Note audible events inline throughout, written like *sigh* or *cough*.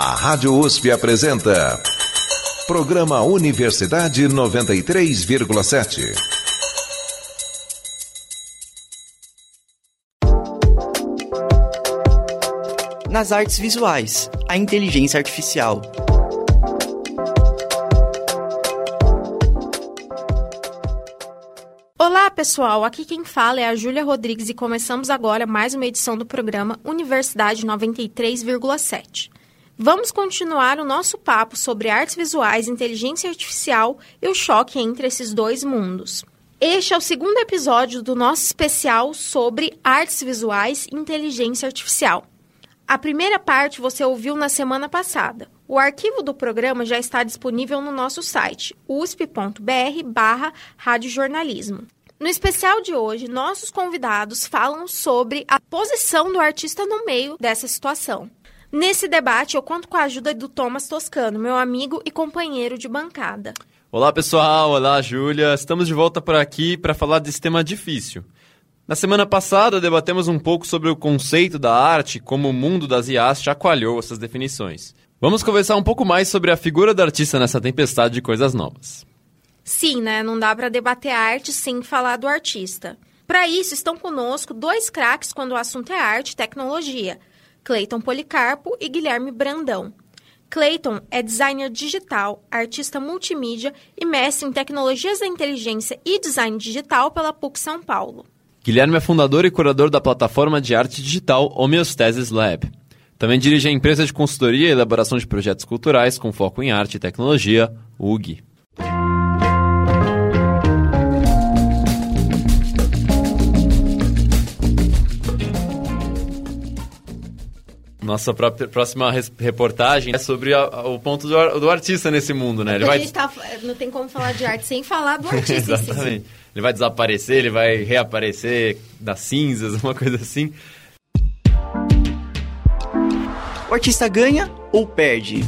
A Rádio USP apresenta. Programa Universidade 93,7. Nas artes visuais, a inteligência artificial. Olá, pessoal. Aqui quem fala é a Júlia Rodrigues e começamos agora mais uma edição do programa Universidade 93,7. Vamos continuar o nosso papo sobre artes visuais, inteligência artificial e o choque entre esses dois mundos. Este é o segundo episódio do nosso especial sobre artes visuais e inteligência artificial. A primeira parte você ouviu na semana passada. O arquivo do programa já está disponível no nosso site usp.br barra radiojornalismo. No especial de hoje, nossos convidados falam sobre a posição do artista no meio dessa situação. Nesse debate, eu conto com a ajuda do Thomas Toscano, meu amigo e companheiro de bancada. Olá, pessoal. Olá, Júlia. Estamos de volta por aqui para falar desse tema difícil. Na semana passada, debatemos um pouco sobre o conceito da arte, como o mundo das IAs chacoalhou essas definições. Vamos conversar um pouco mais sobre a figura do artista nessa tempestade de coisas novas. Sim, né? Não dá para debater arte sem falar do artista. Para isso, estão conosco dois craques quando o assunto é arte e tecnologia: Cleiton Policarpo e Guilherme Brandão. Clayton é designer digital, artista multimídia e mestre em tecnologias da inteligência e design digital pela PUC São Paulo. Guilherme é fundador e curador da plataforma de arte digital Homeostasis Lab. Também dirige a empresa de consultoria e elaboração de projetos culturais com foco em arte e tecnologia, UG. Nossa próxima reportagem é sobre a, a, o ponto do, do, artista nesse mundo, né? Ele vai... Tá, não tem como falar de arte sem falar do *laughs* artista. Exatamente. Ele vai desaparecer, ele vai reaparecer das cinzas, *laughs* uma coisa assim. O artista ganha ou perde?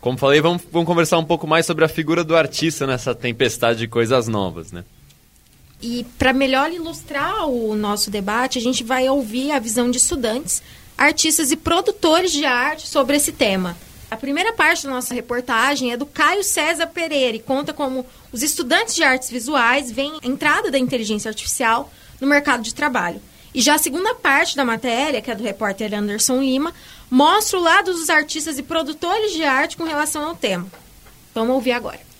Como falei, vamos, vamos conversar um pouco mais sobre a figura do artista nessa tempestade de coisas novas, né? E para melhor ilustrar o nosso debate, a gente vai ouvir a visão de estudantes, artistas e produtores de arte sobre esse tema. A primeira parte da nossa reportagem é do Caio César Pereira e conta como os estudantes de artes visuais veem a entrada da inteligência artificial no mercado de trabalho. E já a segunda parte da matéria, que é do repórter Anderson Lima, mostra o lado dos artistas e produtores de arte com relação ao tema. Vamos ouvir agora.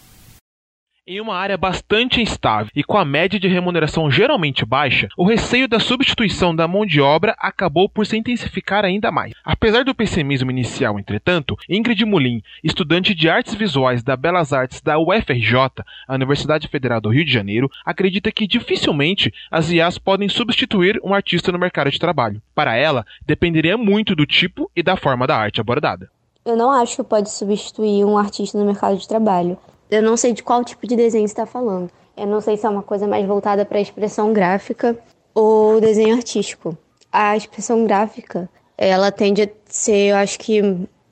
Em uma área bastante instável e com a média de remuneração geralmente baixa, o receio da substituição da mão de obra acabou por se intensificar ainda mais. Apesar do pessimismo inicial, entretanto, Ingrid Mulin, estudante de artes visuais da Belas Artes da UFRJ, a Universidade Federal do Rio de Janeiro, acredita que dificilmente as IAs podem substituir um artista no mercado de trabalho. Para ela, dependeria muito do tipo e da forma da arte abordada. Eu não acho que pode substituir um artista no mercado de trabalho. Eu não sei de qual tipo de desenho está falando. Eu não sei se é uma coisa mais voltada para a expressão gráfica ou desenho artístico. A expressão gráfica, ela tende a ser, eu acho que,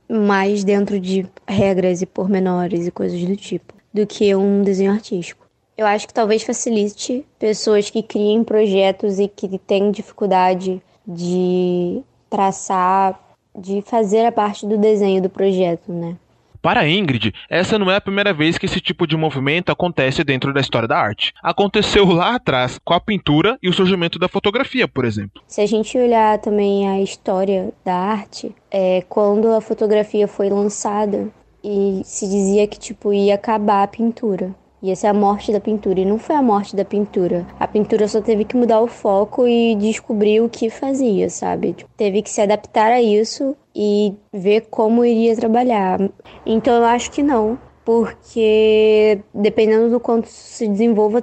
mais dentro de regras e pormenores e coisas do tipo, do que um desenho artístico. Eu acho que talvez facilite pessoas que criem projetos e que têm dificuldade de traçar, de fazer a parte do desenho do projeto, né? Para Ingrid, essa não é a primeira vez que esse tipo de movimento acontece dentro da história da arte. Aconteceu lá atrás com a pintura e o surgimento da fotografia, por exemplo. Se a gente olhar também a história da arte, é, quando a fotografia foi lançada e se dizia que tipo ia acabar a pintura. Ia ser a morte da pintura. E não foi a morte da pintura. A pintura só teve que mudar o foco e descobrir o que fazia, sabe? Tipo, teve que se adaptar a isso e ver como iria trabalhar. Então eu acho que não. Porque dependendo do quanto se desenvolva,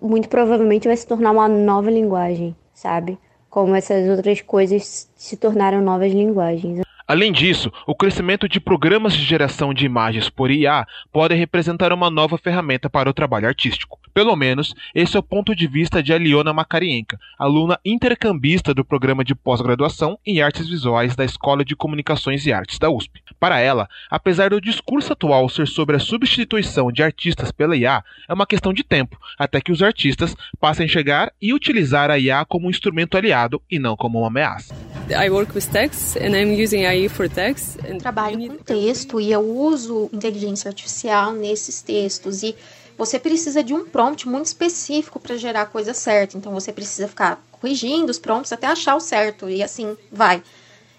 muito provavelmente vai se tornar uma nova linguagem, sabe? Como essas outras coisas se tornaram novas linguagens. Além disso, o crescimento de programas de geração de imagens por IA pode representar uma nova ferramenta para o trabalho artístico. Pelo menos, esse é o ponto de vista de Aliona Makarienka, aluna intercambista do programa de pós-graduação em artes visuais da Escola de Comunicações e Artes da USP. Para ela, apesar do discurso atual ser sobre a substituição de artistas pela IA, é uma questão de tempo até que os artistas passem a enxergar e utilizar a IA como um instrumento aliado e não como uma ameaça. I work with text and I'm using AI for text. Trabalho com texto e eu uso inteligência artificial nesses textos e você precisa de um prompt muito específico para gerar a coisa certa. Então você precisa ficar corrigindo os prompts até achar o certo e assim vai.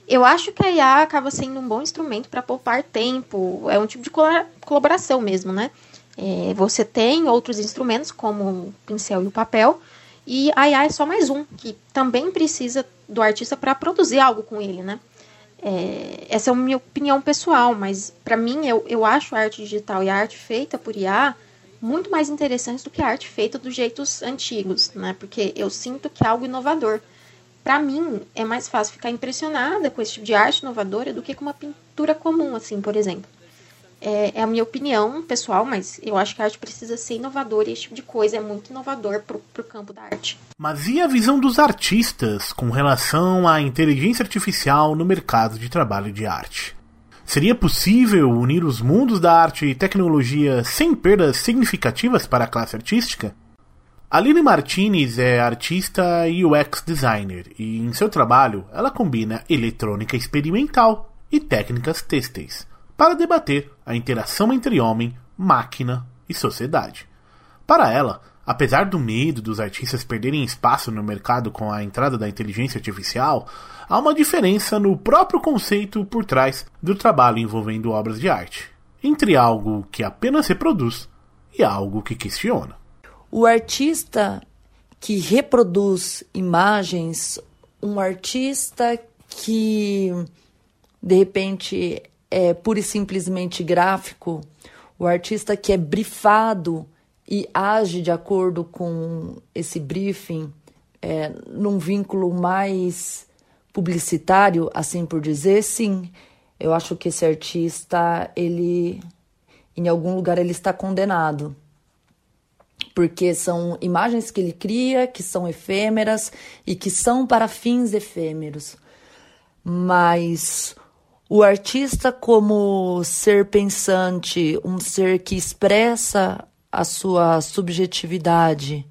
Eu acho que a IA acaba sendo um bom instrumento para poupar tempo. É um tipo de colaboração mesmo, né? É, você tem outros instrumentos, como o pincel e o papel, e a IA é só mais um, que também precisa do artista para produzir algo com ele, né? É, essa é a minha opinião pessoal, mas para mim eu, eu acho a arte digital e a arte feita por IA muito mais interessantes do que a arte feita dos jeitos antigos, né? Porque eu sinto que é algo inovador para mim, é mais fácil ficar impressionada com esse tipo de arte inovadora do que com uma pintura comum, assim, por exemplo. É, é a minha opinião pessoal, mas eu acho que a arte precisa ser inovadora e esse tipo de coisa é muito inovador pro, pro campo da arte. Mas e a visão dos artistas com relação à inteligência artificial no mercado de trabalho de arte? Seria possível unir os mundos da arte e tecnologia sem perdas significativas para a classe artística? Aline Martinez é artista e UX designer e em seu trabalho ela combina eletrônica experimental e técnicas têxteis para debater a interação entre homem, máquina e sociedade. Para ela, apesar do medo dos artistas perderem espaço no mercado com a entrada da inteligência artificial, há uma diferença no próprio conceito por trás do trabalho envolvendo obras de arte, entre algo que apenas reproduz e algo que questiona. O artista que reproduz imagens, um artista que de repente é pura e simplesmente gráfico, o artista que é brifado e age de acordo com esse briefing, é, num vínculo mais publicitário, assim por dizer, sim, eu acho que esse artista, ele, em algum lugar, ele está condenado porque são imagens que ele cria que são efêmeras e que são para fins efêmeros. Mas o artista, como ser pensante, um ser que expressa a sua subjetividade,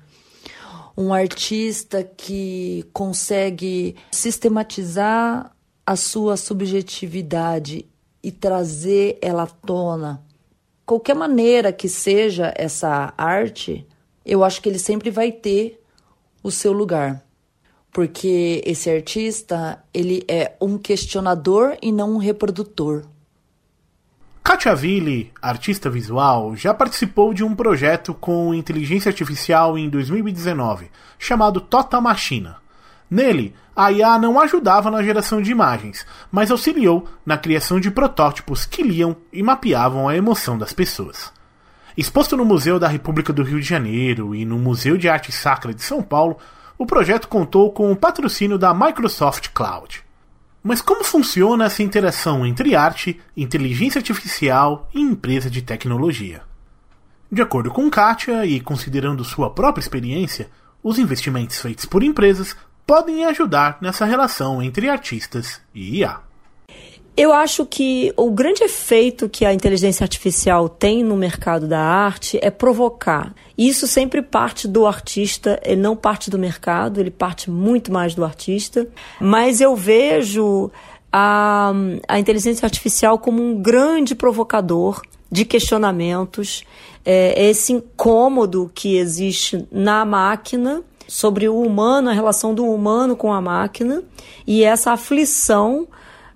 um artista que consegue sistematizar a sua subjetividade e trazer ela à tona. Qualquer maneira que seja essa arte, eu acho que ele sempre vai ter o seu lugar. Porque esse artista, ele é um questionador e não um reprodutor. Katia Ville, artista visual, já participou de um projeto com inteligência artificial em 2019, chamado Tota Machina. Nele, a IA não ajudava na geração de imagens, mas auxiliou na criação de protótipos que liam e mapeavam a emoção das pessoas. Exposto no Museu da República do Rio de Janeiro e no Museu de Arte Sacra de São Paulo, o projeto contou com o patrocínio da Microsoft Cloud. Mas como funciona essa interação entre arte, inteligência artificial e empresa de tecnologia? De acordo com Kátia e considerando sua própria experiência, os investimentos feitos por empresas podem ajudar nessa relação entre artistas e IA. Eu acho que o grande efeito que a inteligência artificial tem no mercado da arte é provocar. Isso sempre parte do artista, ele não parte do mercado, ele parte muito mais do artista. Mas eu vejo a, a inteligência artificial como um grande provocador de questionamentos, é, esse incômodo que existe na máquina sobre o humano, a relação do humano com a máquina e essa aflição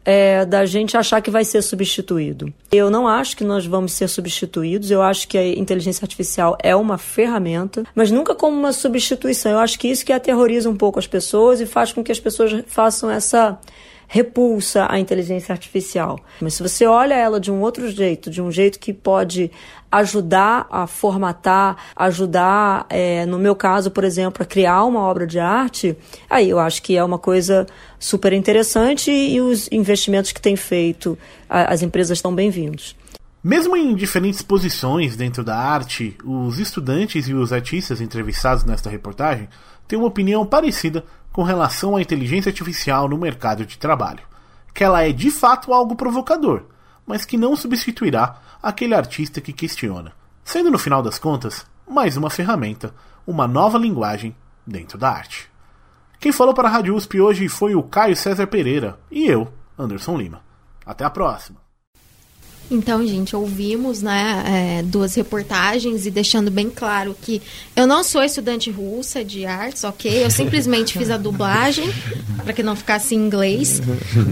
é, da gente achar que vai ser substituído. Eu não acho que nós vamos ser substituídos, eu acho que a inteligência artificial é uma ferramenta, mas nunca como uma substituição. Eu acho que isso que aterroriza um pouco as pessoas e faz com que as pessoas façam essa repulsa à inteligência artificial. Mas se você olha ela de um outro jeito, de um jeito que pode ajudar a formatar, ajudar, é, no meu caso, por exemplo, a criar uma obra de arte, aí eu acho que é uma coisa super interessante e os investimentos que tem feito as empresas estão bem-vindos. Mesmo em diferentes posições dentro da arte, os estudantes e os artistas entrevistados nesta reportagem têm uma opinião parecida com relação à inteligência artificial no mercado de trabalho, que ela é de fato algo provocador, mas que não substituirá aquele artista que questiona, sendo no final das contas mais uma ferramenta, uma nova linguagem dentro da arte. Quem falou para a Rádio USP hoje foi o Caio César Pereira e eu, Anderson Lima. Até a próxima! Então, gente, ouvimos né, é, duas reportagens e deixando bem claro que eu não sou estudante russa de artes, ok? Eu *laughs* simplesmente fiz a dublagem para que não ficasse em inglês.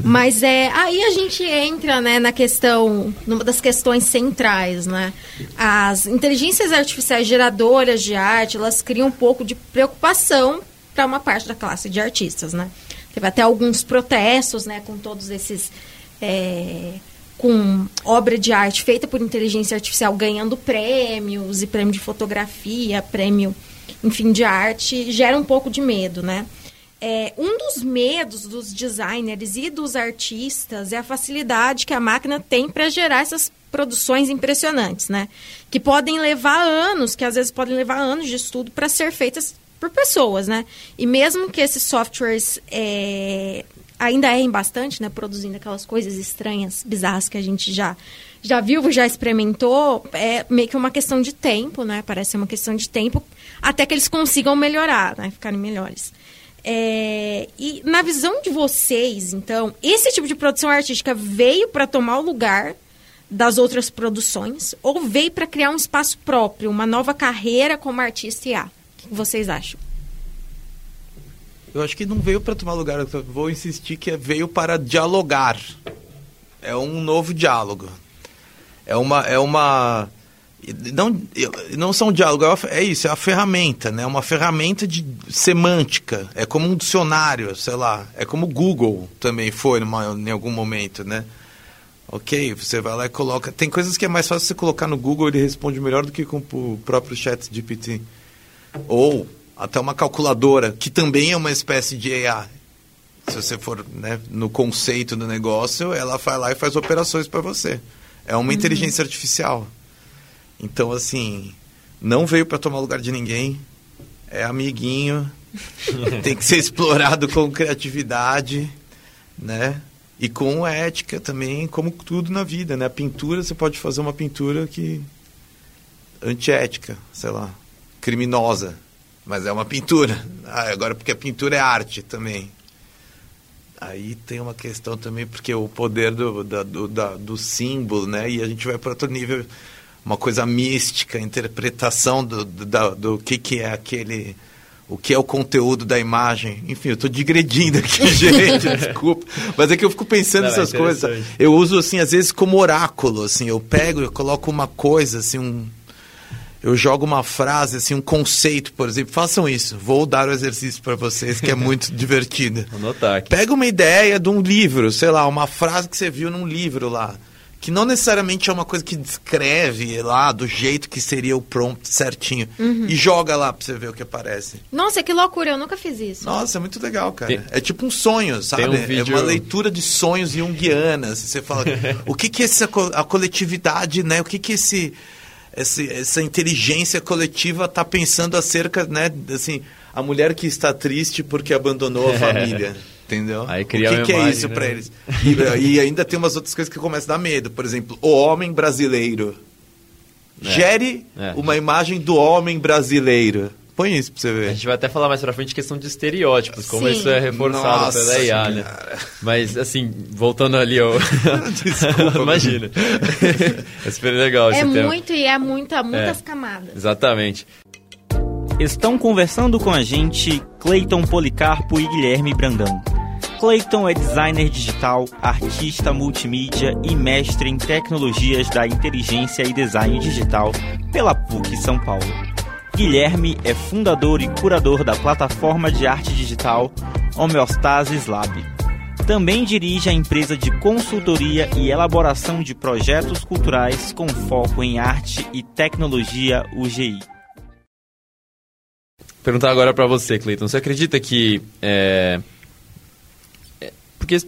Mas é aí a gente entra né, na questão, numa das questões centrais, né? As inteligências artificiais geradoras de arte, elas criam um pouco de preocupação para uma parte da classe de artistas, né? Teve até alguns protestos, né, com todos esses é, com obra de arte feita por inteligência artificial ganhando prêmios e prêmio de fotografia, prêmio, enfim, de arte, gera um pouco de medo, né? É, um dos medos dos designers e dos artistas é a facilidade que a máquina tem para gerar essas produções impressionantes, né? Que podem levar anos, que às vezes podem levar anos de estudo para ser feitas por pessoas, né? E mesmo que esses softwares é, ainda errem bastante, né? Produzindo aquelas coisas estranhas, bizarras que a gente já, já viu, já experimentou. É meio que uma questão de tempo, né? Parece uma questão de tempo até que eles consigam melhorar, né? Ficarem melhores. É, e na visão de vocês, então, esse tipo de produção artística veio para tomar o lugar das outras produções ou veio para criar um espaço próprio, uma nova carreira como artista e A? O que vocês acham? Eu acho que não veio para tomar lugar, eu vou insistir que é, veio para dialogar. É um novo diálogo. É uma é uma não não são diálogo, é, é isso, é a ferramenta, né? Uma ferramenta de semântica, é como um dicionário, sei lá, é como o Google também foi numa, em algum momento, né? Ok, você vai lá e coloca. Tem coisas que é mais fácil você colocar no Google, ele responde melhor do que com o próprio chat GPT. Ou até uma calculadora, que também é uma espécie de AI. Se você for né, no conceito do negócio, ela vai lá e faz operações para você. É uma uhum. inteligência artificial. Então, assim, não veio para tomar lugar de ninguém. É amiguinho. *laughs* tem que ser explorado com criatividade, né? E com ética também, como tudo na vida, né? A pintura, você pode fazer uma pintura que antiética, sei lá, criminosa mas é uma pintura. Ah, agora, porque a pintura é arte também. Aí tem uma questão também, porque o poder do, da, do, da, do símbolo, né? E a gente vai para outro nível, uma coisa mística, interpretação do, do, da, do que, que é aquele o que é o conteúdo da imagem. Enfim, eu estou digredindo aqui, *laughs* gente, desculpa. Mas é que eu fico pensando Não, nessas é coisas. Eu uso, assim, às vezes como oráculo, assim. Eu pego, eu coloco uma coisa, assim, um, eu jogo uma frase, assim, um conceito, por exemplo. Façam isso. Vou dar o exercício para vocês, que é muito *laughs* divertido. Anotar aqui. Pega uma ideia de um livro, sei lá, uma frase que você viu num livro lá. Que não necessariamente é uma coisa que descreve lá do jeito que seria o prompt certinho. Uhum. E joga lá pra você ver o que aparece. Nossa, que loucura, eu nunca fiz isso. Nossa, é muito legal, cara. Tem... É tipo um sonho, sabe? Um vídeo... É uma leitura de sonhos junguianas. Você fala, *laughs* o que que essa a coletividade, né? O que que esse essa, essa inteligência coletiva está pensando acerca, né, assim, a mulher que está triste porque abandonou a *laughs* família. Entendeu? Aí o que, que é isso né? para eles? E, e, ainda tem umas outras coisas que começam a dar medo. Por exemplo, o homem brasileiro. É. Gere é. uma imagem do homem brasileiro. Põe isso pra você ver. A gente vai até falar mais pra frente questão de estereótipos, como Sim. isso é reforçado Nossa, pela IA, né? Mas, assim, voltando ali ao... *laughs* *laughs* Desculpa. Imagina. é super legal É muito tema. e é muita, muitas é, camadas. Exatamente. Estão conversando com a gente Cleiton Policarpo e Guilherme Brandão. Clayton é designer digital, artista multimídia e mestre em tecnologias da inteligência e design digital pela PUC São Paulo. Guilherme é fundador e curador da plataforma de arte digital Homeostasis Lab. Também dirige a empresa de consultoria e elaboração de projetos culturais com foco em arte e tecnologia UGI. Perguntar agora para você, Cleiton. Você acredita que é... é porque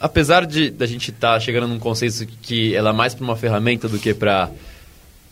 apesar de da gente estar tá chegando num conceito que ela é mais para uma ferramenta do que para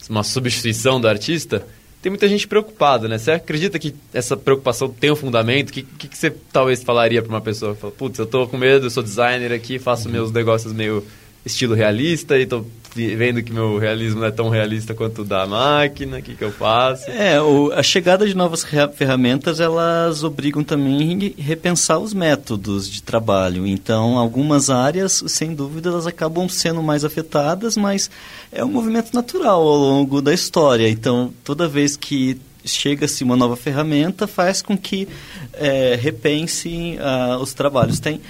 uma substituição do artista, tem muita gente preocupada, né? Você acredita que essa preocupação tem um fundamento? O que, que, que, você talvez falaria para uma pessoa que fala, putz, eu tô com medo, eu sou designer aqui, faço meus negócios meio estilo realista e tô vendo que meu realismo não é tão realista quanto o da máquina, o que, que eu faço? É, o, a chegada de novas ferramentas, elas obrigam também a repensar os métodos de trabalho. Então, algumas áreas, sem dúvida, elas acabam sendo mais afetadas, mas é um movimento natural ao longo da história. Então, toda vez que chega-se uma nova ferramenta, faz com que é, repensem uh, os trabalhos. Tem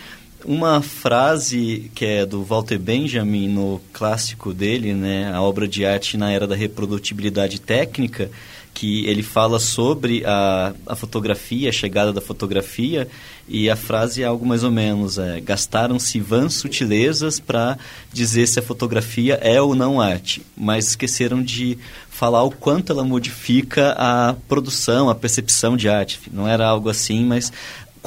uma frase que é do Walter Benjamin no clássico dele, né, a obra de arte na era da reprodutibilidade técnica, que ele fala sobre a, a fotografia, a chegada da fotografia, e a frase é algo mais ou menos: é, gastaram-se vãs sutilezas para dizer se a fotografia é ou não arte, mas esqueceram de falar o quanto ela modifica a produção, a percepção de arte. Não era algo assim, mas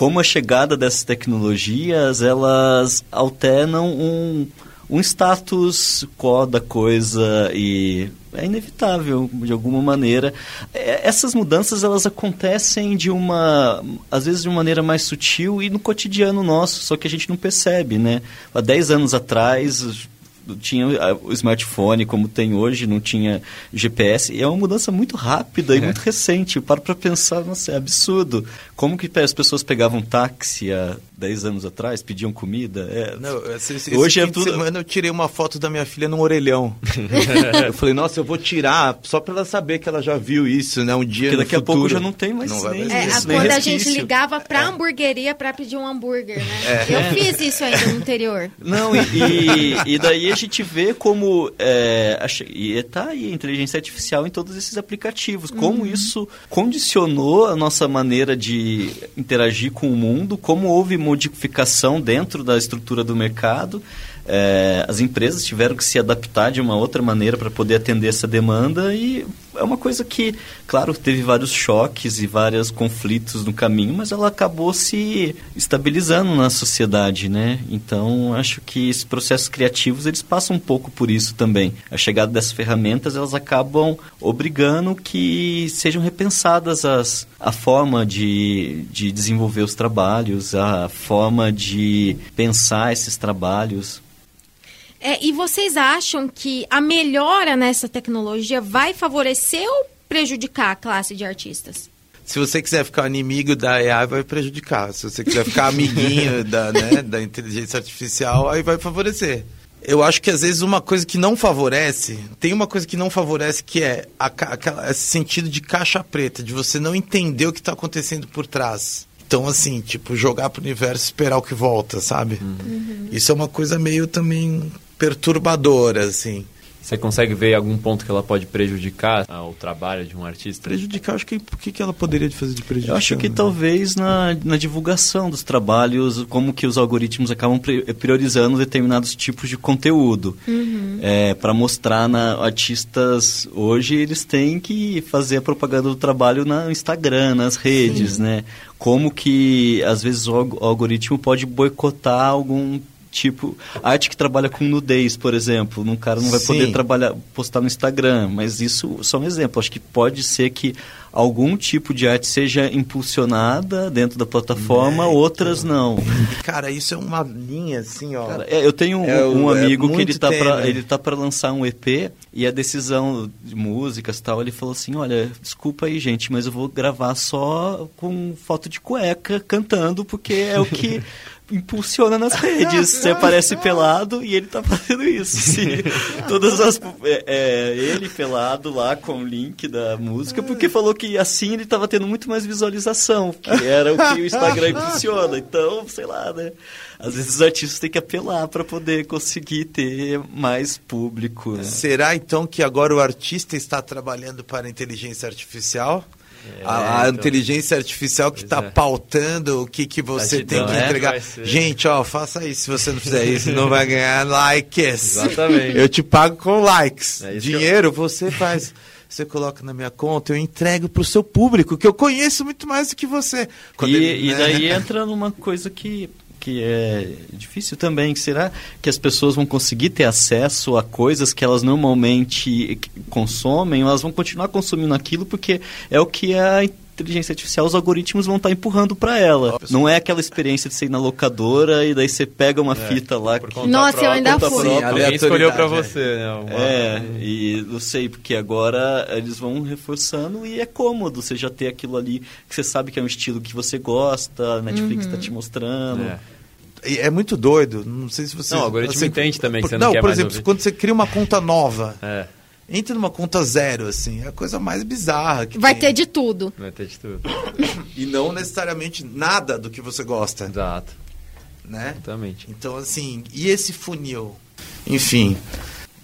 como a chegada dessas tecnologias, elas alternam um, um status quo da coisa e é inevitável de alguma maneira. É, essas mudanças elas acontecem de uma, às vezes de uma maneira mais sutil e no cotidiano nosso, só que a gente não percebe, né? Há 10 anos atrás tinha o smartphone como tem hoje, não tinha GPS. E é uma mudança muito rápida e é. muito recente. Eu paro para pensar, nossa, é absurdo. Como que as pessoas pegavam táxi há 10 anos atrás, pediam comida? É, não, esse, esse hoje é tudo... semana eu tirei uma foto da minha filha num orelhão. *laughs* eu falei, nossa, eu vou tirar só para ela saber que ela já viu isso, né? Um dia Porque daqui futuro. a pouco já não tem mais não nem, é, isso, nem Quando a gente ligava para é. hamburgueria para pedir um hambúrguer, né? É. Eu fiz isso ainda no interior. Não, e, e, e daí a gente vê como é, e está aí a inteligência artificial em todos esses aplicativos, como uhum. isso condicionou a nossa maneira de interagir com o mundo, como houve modificação dentro da estrutura do mercado. É, as empresas tiveram que se adaptar de uma outra maneira para poder atender essa demanda e é uma coisa que, claro, teve vários choques e vários conflitos no caminho, mas ela acabou se estabilizando na sociedade, né? Então, acho que esses processos criativos, eles passam um pouco por isso também. A chegada dessas ferramentas, elas acabam obrigando que sejam repensadas as, a forma de, de desenvolver os trabalhos, a forma de pensar esses trabalhos. É, e vocês acham que a melhora nessa tecnologia vai favorecer ou prejudicar a classe de artistas? Se você quiser ficar inimigo da AI, vai prejudicar. Se você quiser ficar amiguinho *laughs* da, né, da inteligência artificial, aí vai favorecer. Eu acho que às vezes uma coisa que não favorece, tem uma coisa que não favorece que é a, aquela, esse sentido de caixa preta, de você não entender o que está acontecendo por trás. Então, assim, tipo, jogar pro universo e esperar o que volta, sabe? Uhum. Isso é uma coisa meio também perturbadora, assim. Você consegue ver algum ponto que ela pode prejudicar o trabalho de um artista? Prejudicar, acho que o que, que ela poderia fazer de prejudicar? Eu acho que talvez na, na divulgação dos trabalhos, como que os algoritmos acabam priorizando determinados tipos de conteúdo. Uhum. É, Para mostrar na artistas hoje, eles têm que fazer a propaganda do trabalho no Instagram, nas redes, Sim. né? Como que às vezes o algoritmo pode boicotar algum tipo arte que trabalha com nudez, por exemplo, um cara não vai Sim. poder trabalhar postar no Instagram, mas isso só um exemplo. Acho que pode ser que algum tipo de arte seja impulsionada dentro da plataforma, é, outras não. *laughs* Cara, isso é uma linha assim, ó. Cara, é, eu tenho é, um, é amigo que ele tá para ele tá para lançar um EP e a decisão de músicas tal, ele falou assim, olha, desculpa aí, gente, mas eu vou gravar só com foto de cueca cantando porque é o que *laughs* impulsiona nas *laughs* redes. Você aparece pelado e ele tá fazendo isso. Sim. *laughs* Todas as. É, é, ele pelado lá com o link da música, porque falou que assim ele tava tendo muito mais visualização, que era o que o Instagram impulsiona. Então, sei lá, né? Às vezes os artistas têm que apelar para poder conseguir ter mais público. Né? Será então que agora o artista está trabalhando para a inteligência artificial? É, a, a então, inteligência artificial que está é. pautando o que, que você tem que entregar. Gente, ó, faça isso. Se você não fizer isso, não vai ganhar likes. Exatamente. Eu te pago com likes. É Dinheiro eu... você faz. Você coloca na minha conta, eu entrego para o seu público, que eu conheço muito mais do que você. e, ele, e né? daí entra numa coisa que que é difícil também. Será que as pessoas vão conseguir ter acesso a coisas que elas normalmente consomem? Elas vão continuar consumindo aquilo porque é o que a inteligência artificial, os algoritmos vão estar tá empurrando para ela. Não é aquela experiência de ser na locadora e daí você pega uma é, fita lá. Que... Nossa, própria, eu ainda fui. Sim, Alguém escolheu para você, né? Uma... É, e não sei, porque agora eles vão reforçando e é cômodo você já ter aquilo ali que você sabe que é um estilo que você gosta, a Netflix está uhum. te mostrando. É. É muito doido. Não sei se você. Não, o algoritmo assim, entende também. Por, você não, não por exemplo, ouvir. quando você cria uma conta nova. É. Entra numa conta zero, assim, é a coisa mais bizarra que Vai tem. ter de tudo. Vai ter de tudo. e não necessariamente nada do que você gosta. Exato. Né? Exatamente. Então, assim, e esse funil? Enfim,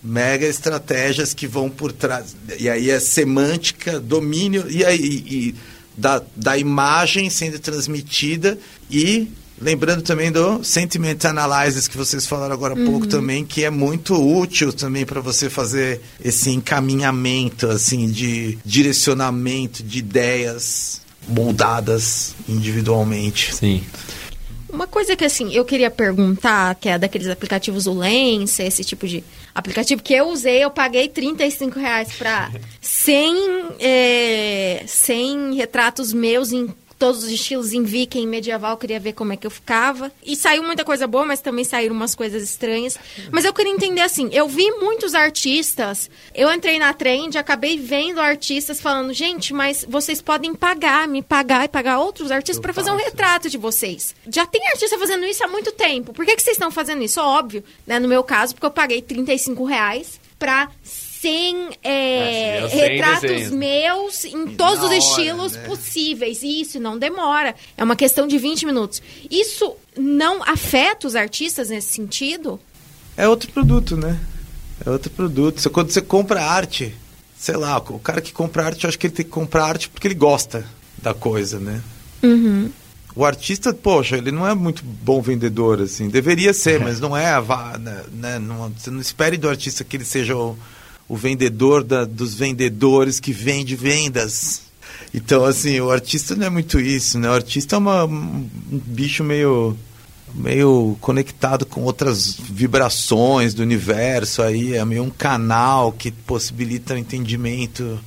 mega estratégias que vão por trás. E aí é semântica, domínio, e aí e, da, da imagem sendo transmitida e Lembrando também do Sentiment Analysis que vocês falaram agora há uhum. pouco também, que é muito útil também para você fazer esse encaminhamento, assim, de direcionamento de ideias moldadas individualmente. Sim. Uma coisa que assim, eu queria perguntar, que é daqueles aplicativos o Lens, esse tipo de aplicativo que eu usei, eu paguei 35 reais para 100, é, 100 retratos meus em todos os estilos em viking medieval, queria ver como é que eu ficava. E saiu muita coisa boa, mas também saíram umas coisas estranhas. Mas eu queria entender assim, eu vi muitos artistas, eu entrei na trend, acabei vendo artistas falando, gente, mas vocês podem pagar, me pagar e pagar outros artistas para fazer um retrato de vocês. Já tem artista fazendo isso há muito tempo. Por que, que vocês estão fazendo isso? Óbvio, né? No meu caso, porque eu paguei 35 reais pra 100 é, é, retratos meus em todos os estilos né? possíveis. E isso não demora. É uma questão de 20 minutos. Isso não afeta os artistas nesse sentido? É outro produto, né? É outro produto. Quando você compra arte, sei lá, o cara que compra arte, eu acho que ele tem que comprar arte porque ele gosta da coisa, né? Uhum. O artista, poxa, ele não é muito bom vendedor, assim. Deveria ser, mas não é. Né, né, não, você não espere do artista que ele seja o o vendedor da, dos vendedores que vende vendas. Então, assim, o artista não é muito isso, né? O artista é uma, um bicho meio meio conectado com outras vibrações do universo aí, é meio um canal que possibilita o entendimento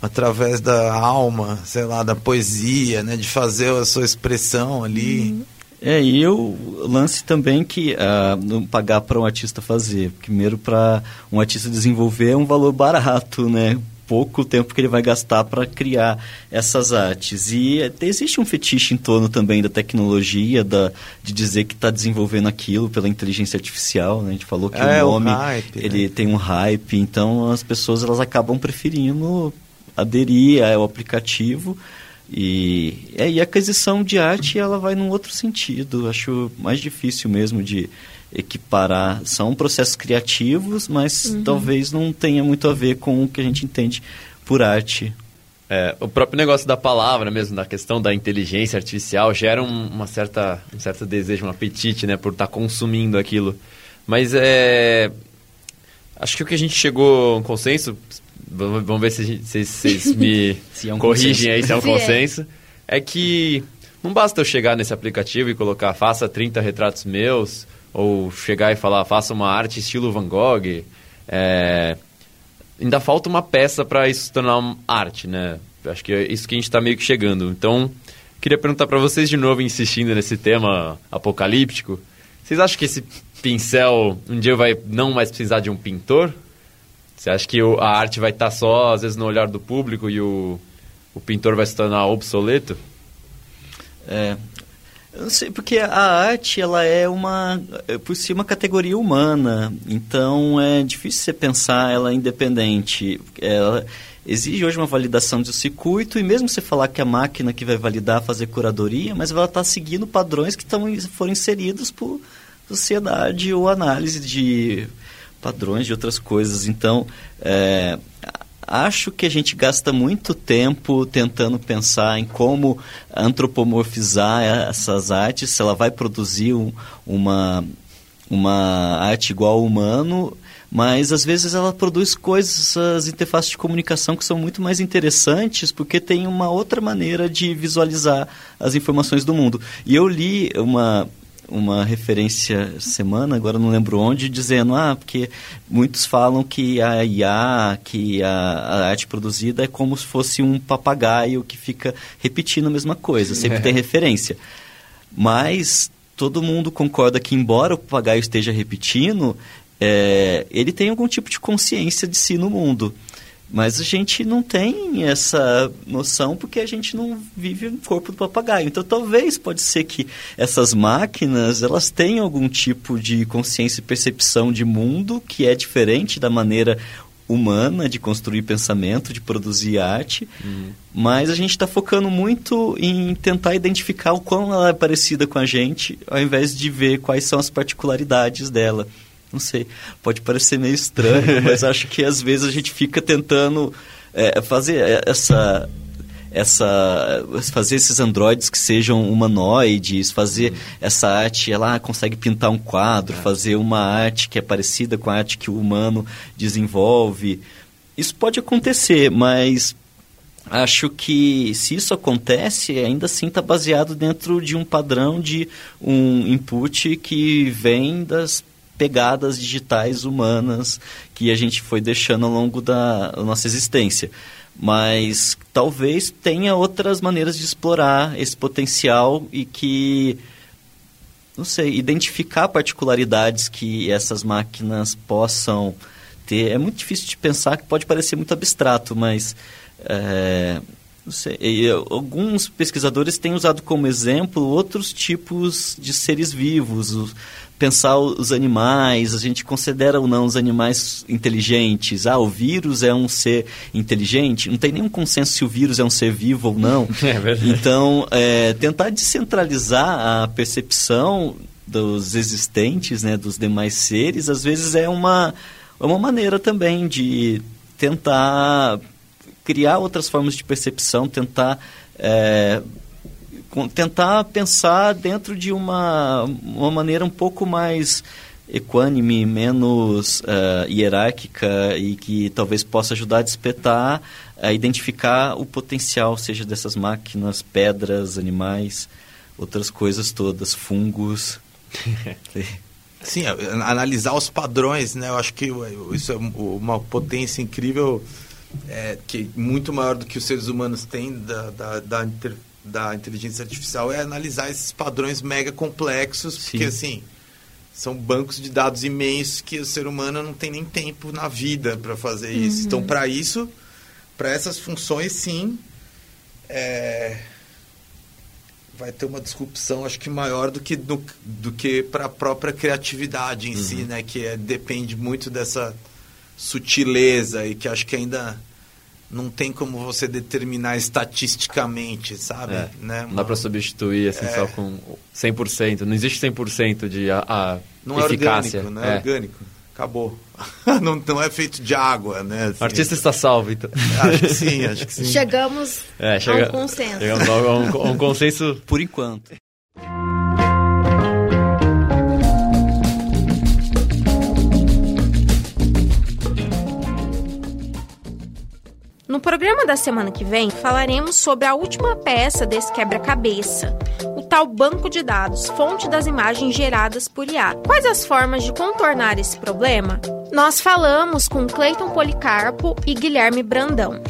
através da alma, sei lá, da poesia, né, de fazer a sua expressão ali. Uhum. É, e o lance também que uh, não pagar para um artista fazer. Primeiro, para um artista desenvolver é um valor barato, né? Pouco tempo que ele vai gastar para criar essas artes. E existe um fetiche em torno também da tecnologia, da, de dizer que está desenvolvendo aquilo pela inteligência artificial. Né? A gente falou que é, o nome o hype, ele né? tem um hype, então as pessoas elas acabam preferindo aderir ao aplicativo e, é, e a aquisição de arte ela vai num outro sentido. Acho mais difícil mesmo de equiparar. São processos criativos, mas uhum. talvez não tenha muito a ver com o que a gente entende por arte. É, o próprio negócio da palavra mesmo, da questão da inteligência artificial, gera um, uma certa, um certo desejo, um apetite, né, por estar tá consumindo aquilo. Mas é... Acho que o que a gente chegou a um consenso, vamos ver se vocês me *laughs* é um corrigem consenso. aí se é um é. consenso. É que não basta eu chegar nesse aplicativo e colocar faça 30 retratos meus, ou chegar e falar faça uma arte estilo Van Gogh. É, ainda falta uma peça para isso se tornar uma arte, né? Acho que é isso que a gente está meio que chegando. Então, queria perguntar para vocês de novo, insistindo nesse tema apocalíptico. Vocês acham que esse pincel um dia vai não mais precisar de um pintor? Você acha que a arte vai estar tá só, às vezes, no olhar do público e o, o pintor vai se tornar obsoleto? É, eu não sei, porque a arte, ela é uma, é, por si, uma categoria humana. Então, é difícil você pensar ela independente. Ela exige hoje uma validação do circuito e mesmo você falar que a máquina que vai validar, fazer curadoria, mas ela está seguindo padrões que tão, foram inseridos por sociedade ou análise de padrões de outras coisas. Então, é, acho que a gente gasta muito tempo tentando pensar em como antropomorfizar essas artes, se ela vai produzir um, uma, uma arte igual ao humano, mas às vezes ela produz coisas, as interfaces de comunicação que são muito mais interessantes porque tem uma outra maneira de visualizar as informações do mundo. E eu li uma uma referência semana, agora não lembro onde, dizendo, ah, porque muitos falam que a IA, que a, a arte produzida é como se fosse um papagaio que fica repetindo a mesma coisa, sempre é. tem referência. Mas todo mundo concorda que, embora o papagaio esteja repetindo, é, ele tem algum tipo de consciência de si no mundo. Mas a gente não tem essa noção porque a gente não vive no corpo do papagaio. Então talvez pode ser que essas máquinas elas tenham algum tipo de consciência e percepção de mundo que é diferente da maneira humana de construir pensamento, de produzir arte, uhum. mas a gente está focando muito em tentar identificar o quão ela é parecida com a gente, ao invés de ver quais são as particularidades dela. Não sei, pode parecer meio estranho, *laughs* mas acho que às vezes a gente fica tentando é, fazer essa essa fazer esses androides que sejam humanoides, fazer uhum. essa arte, ela consegue pintar um quadro, é. fazer uma arte que é parecida com a arte que o humano desenvolve. Isso pode acontecer, mas acho que se isso acontece, ainda assim está baseado dentro de um padrão de um input que vem das pegadas digitais humanas que a gente foi deixando ao longo da nossa existência. Mas talvez tenha outras maneiras de explorar esse potencial e que, não sei, identificar particularidades que essas máquinas possam ter. É muito difícil de pensar, que pode parecer muito abstrato, mas. É, não sei, alguns pesquisadores têm usado como exemplo outros tipos de seres vivos, pensar os animais, a gente considera ou não os animais inteligentes. Ah, o vírus é um ser inteligente. Não tem nenhum consenso se o vírus é um ser vivo ou não. *laughs* É verdade. Então, é, tentar descentralizar a percepção dos existentes, né, dos demais seres, às vezes é uma, é uma maneira também de tentar criar outras formas de percepção, tentar é, tentar pensar dentro de uma, uma maneira um pouco mais equânime, menos uh, hierárquica e que talvez possa ajudar a despertar, a identificar o potencial, seja dessas máquinas, pedras, animais, outras coisas todas, fungos. *laughs* Sim, analisar os padrões, né? Eu acho que isso é uma potência incrível, é, que muito maior do que os seres humanos têm da, da, da da inteligência artificial é analisar esses padrões mega complexos, Sim. porque assim são bancos de dados imensos que o ser humano não tem nem tempo na vida para fazer isso. Uhum. Então, para isso, para essas funções, sim, é... vai ter uma disrupção, acho que maior do que do, do que para a própria criatividade em uhum. si, né? Que é, depende muito dessa sutileza e que acho que ainda não tem como você determinar estatisticamente, sabe? É, né? Não dá para substituir assim é. só com 100%. Não existe 100% de a, a não eficácia. É orgânico, não é, é. orgânico. Acabou. *laughs* não, não é feito de água, né? Assim, o artista está salvo, então. Acho que sim, acho que *laughs* sim. Chegamos é, chega, a um consenso. Chegamos a um, a um consenso por enquanto. No programa da semana que vem, falaremos sobre a última peça desse quebra-cabeça, o tal banco de dados, fonte das imagens geradas por IA. Quais as formas de contornar esse problema? Nós falamos com Cleiton Policarpo e Guilherme Brandão.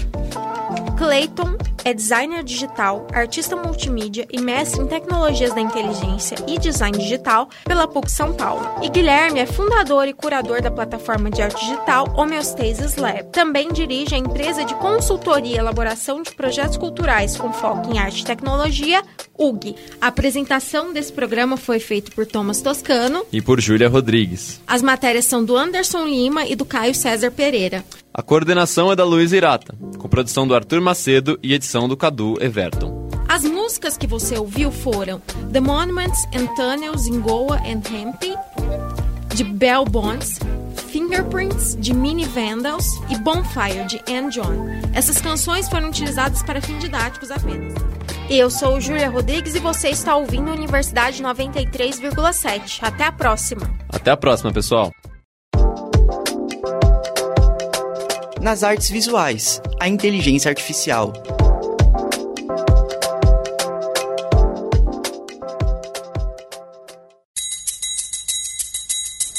Cleiton é designer digital, artista multimídia e mestre em tecnologias da inteligência e design digital pela PUC São Paulo. E Guilherme é fundador e curador da plataforma de arte digital Homeostasis Lab. Também dirige a empresa de consultoria e elaboração de projetos culturais com foco em arte e tecnologia, UG. A apresentação desse programa foi feita por Thomas Toscano e por Júlia Rodrigues. As matérias são do Anderson Lima e do Caio César Pereira. A coordenação é da Luiz Irata, com produção do Arthur Macedo e edição do Cadu Everton. As músicas que você ouviu foram The Monuments and Tunnels in Goa and Hempe, de Bell Bonds, Fingerprints, de Mini Vandals e Bonfire, de Anne John. Essas canções foram utilizadas para fins didáticos apenas. Eu sou Júlia Rodrigues e você está ouvindo Universidade 93,7. Até a próxima. Até a próxima, pessoal. nas artes visuais, a inteligência artificial.